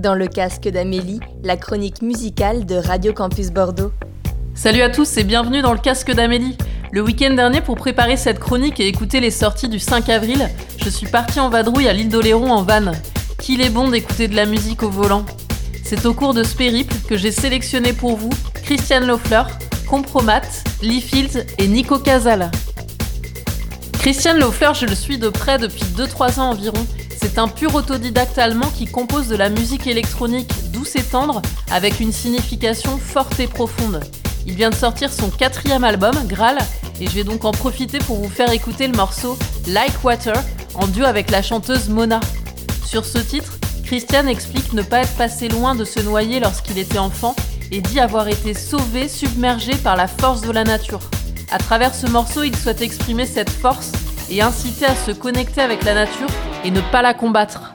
dans le casque d'Amélie, la chronique musicale de Radio Campus Bordeaux. Salut à tous et bienvenue dans le casque d'Amélie. Le week-end dernier, pour préparer cette chronique et écouter les sorties du 5 avril, je suis partie en vadrouille à l'île d'Oléron en van. Qu'il est bon d'écouter de la musique au volant. C'est au cours de ce périple que j'ai sélectionné pour vous Christiane Lofleur, Compromat, Lee Fields et Nico Casal. Christian Lofleur, je le suis de près depuis 2-3 ans environ. C'est un pur autodidacte allemand qui compose de la musique électronique douce et tendre avec une signification forte et profonde. Il vient de sortir son quatrième album, Graal, et je vais donc en profiter pour vous faire écouter le morceau Like Water en duo avec la chanteuse Mona. Sur ce titre, Christian explique ne pas être passé loin de se noyer lorsqu'il était enfant et dit avoir été sauvé, submergé par la force de la nature. À travers ce morceau, il souhaite exprimer cette force et inciter à se connecter avec la nature et ne pas la combattre.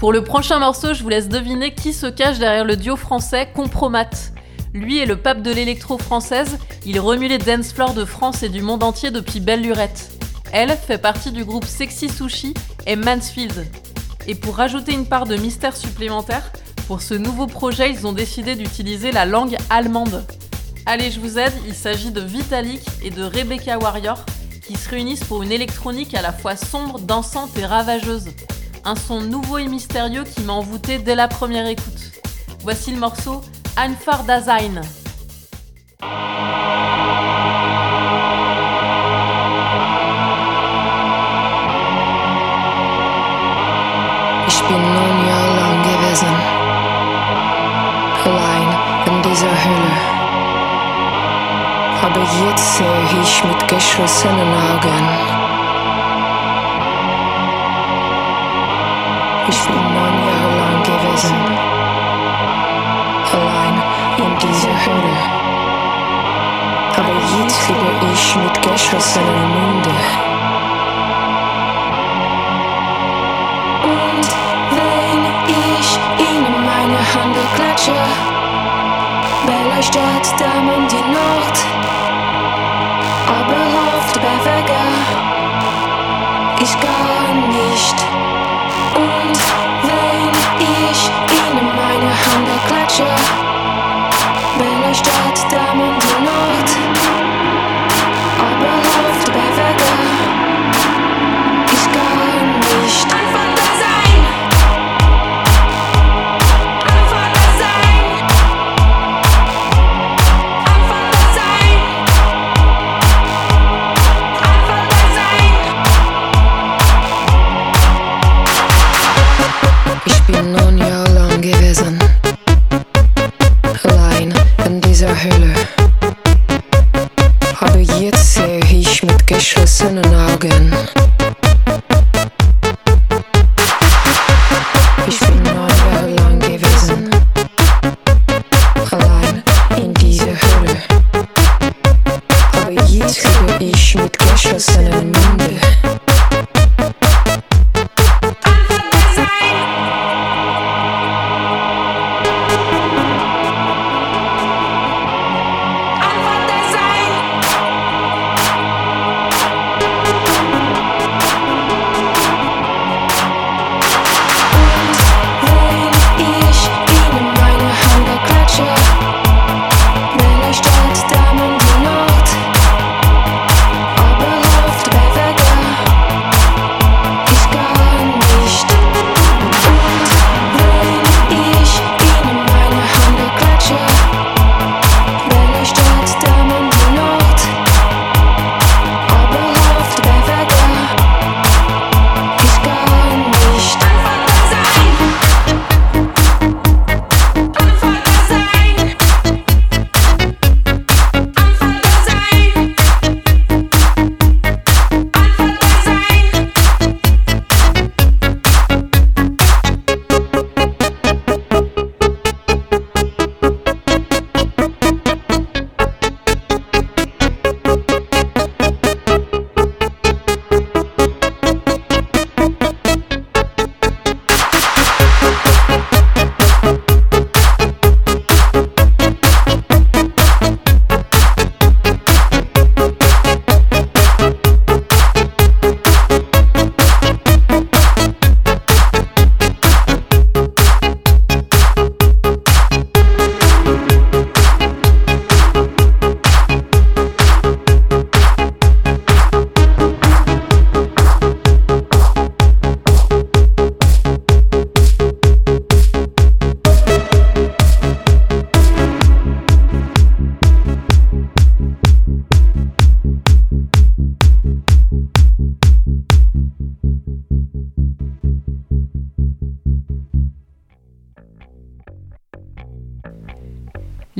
Pour le prochain morceau, je vous laisse deviner qui se cache derrière le duo français Compromat. Lui est le pape de l'électro française, il remue les dance floors de France et du monde entier depuis belle lurette. Elle fait partie du groupe Sexy Sushi et Mansfield. Et pour rajouter une part de mystère supplémentaire, pour ce nouveau projet, ils ont décidé d'utiliser la langue allemande. Allez, je vous aide, il s'agit de Vitalik et de Rebecca Warrior qui se réunissent pour une électronique à la fois sombre, dansante et ravageuse. Un son nouveau et mystérieux qui m'a envoûté dès la première écoute. Voici le morceau Einfach Dasein. Ich bin neun Jahre gewesen, allein in dieser Höhle. Aber jetzt sehe ich mit geschlossenen Augen. Ich bin neun Jahre lang gewesen, allein in dieser Höhle. Aber jetzt lebe ich mit geschlossenen Munde. Und wenn ich ihnen meine Hand klatsche, beleuchtet Mond die Nacht, aber oft bewege ich gar nicht. Stadt, Dame und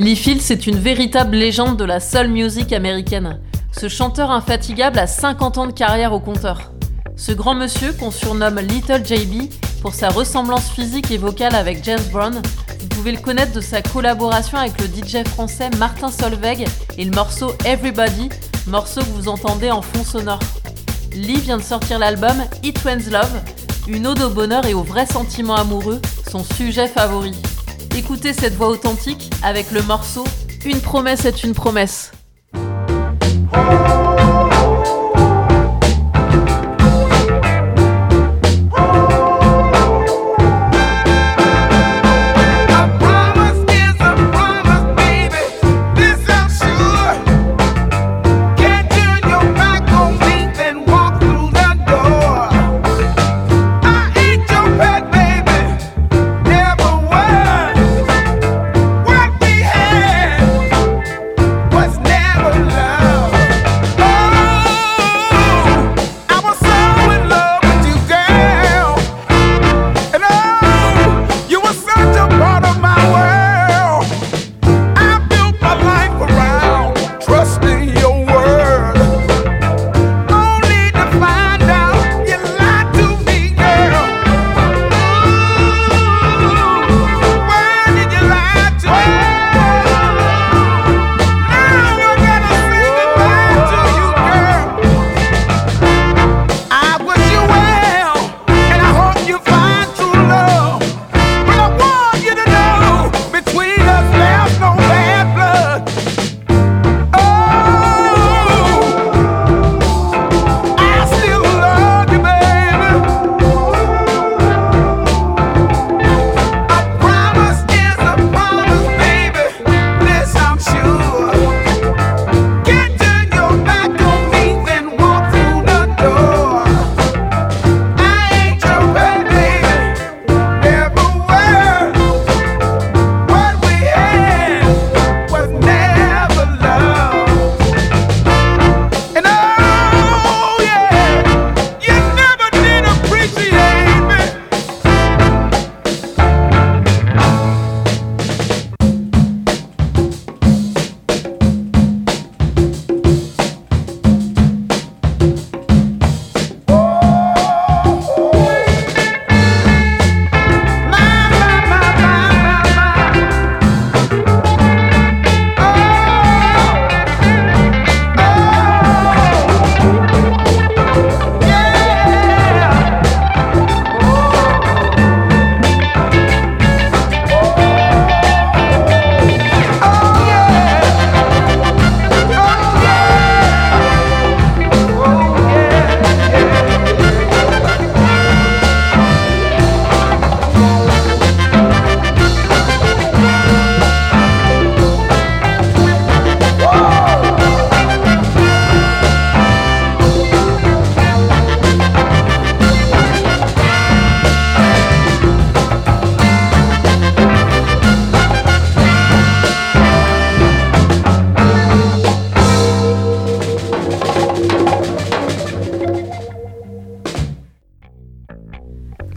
Lee Fields est une véritable légende de la soul music américaine. Ce chanteur infatigable a 50 ans de carrière au compteur. Ce grand monsieur, qu'on surnomme Little JB, pour sa ressemblance physique et vocale avec James Brown, vous pouvez le connaître de sa collaboration avec le DJ français Martin Solveig et le morceau Everybody, morceau que vous entendez en fond sonore. Lee vient de sortir l'album It When's Love, une ode au bonheur et aux vrais sentiments amoureux, son sujet favori. Écoutez cette voix authentique avec le morceau Une promesse est une promesse.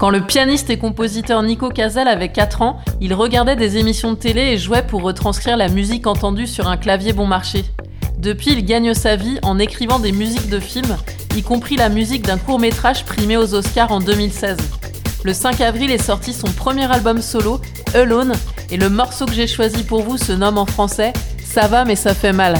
Quand le pianiste et compositeur Nico Casal avait 4 ans, il regardait des émissions de télé et jouait pour retranscrire la musique entendue sur un clavier bon marché. Depuis, il gagne sa vie en écrivant des musiques de films, y compris la musique d'un court métrage primé aux Oscars en 2016. Le 5 avril est sorti son premier album solo, Alone, et le morceau que j'ai choisi pour vous se nomme en français Ça va mais ça fait mal.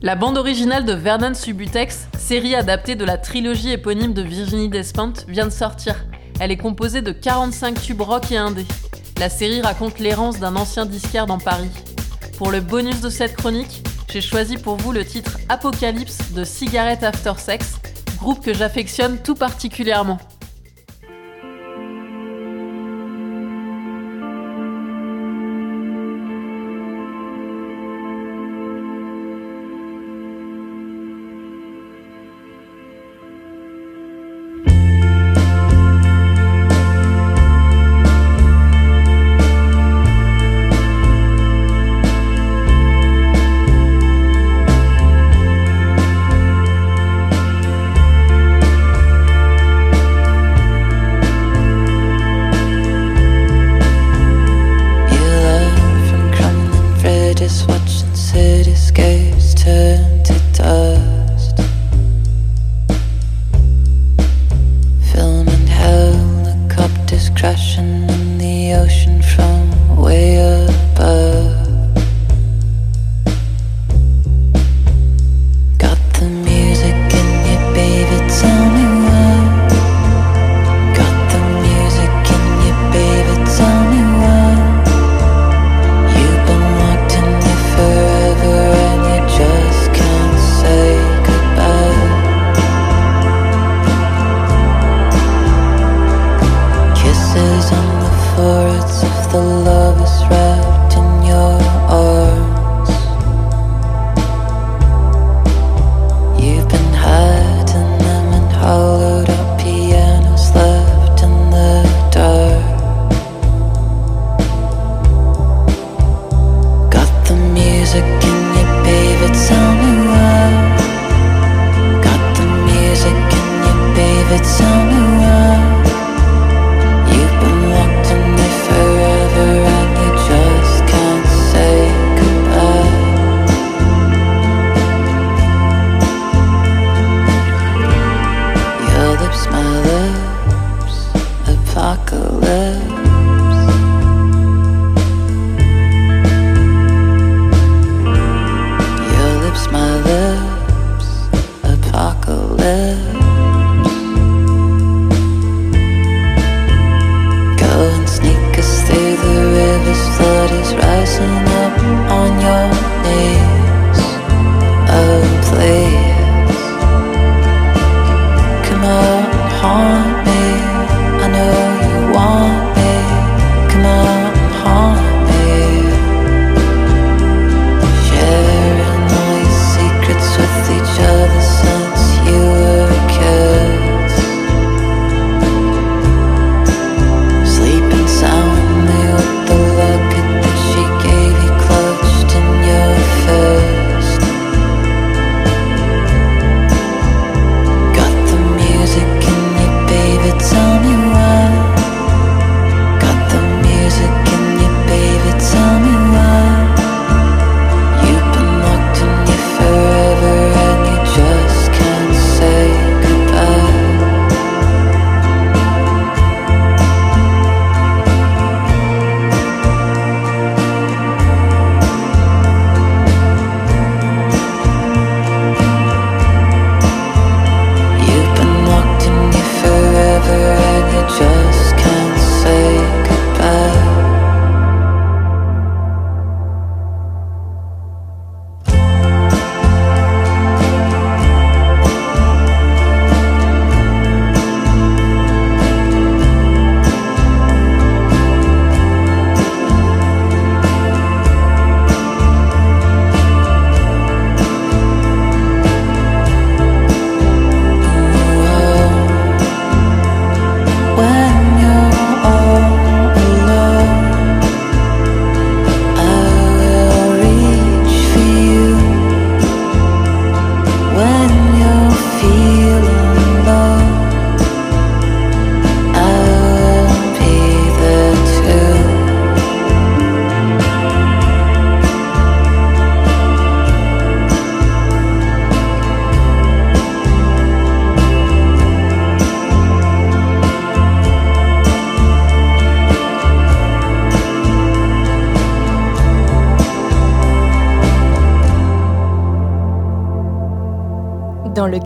La bande originale de Vernon Subutex, série adaptée de la trilogie éponyme de Virginie Despentes, vient de sortir. Elle est composée de 45 tubes rock et indé. La série raconte l'errance d'un ancien disquaire dans Paris. Pour le bonus de cette chronique, j'ai choisi pour vous le titre Apocalypse de Cigarette After Sex, groupe que j'affectionne tout particulièrement. the left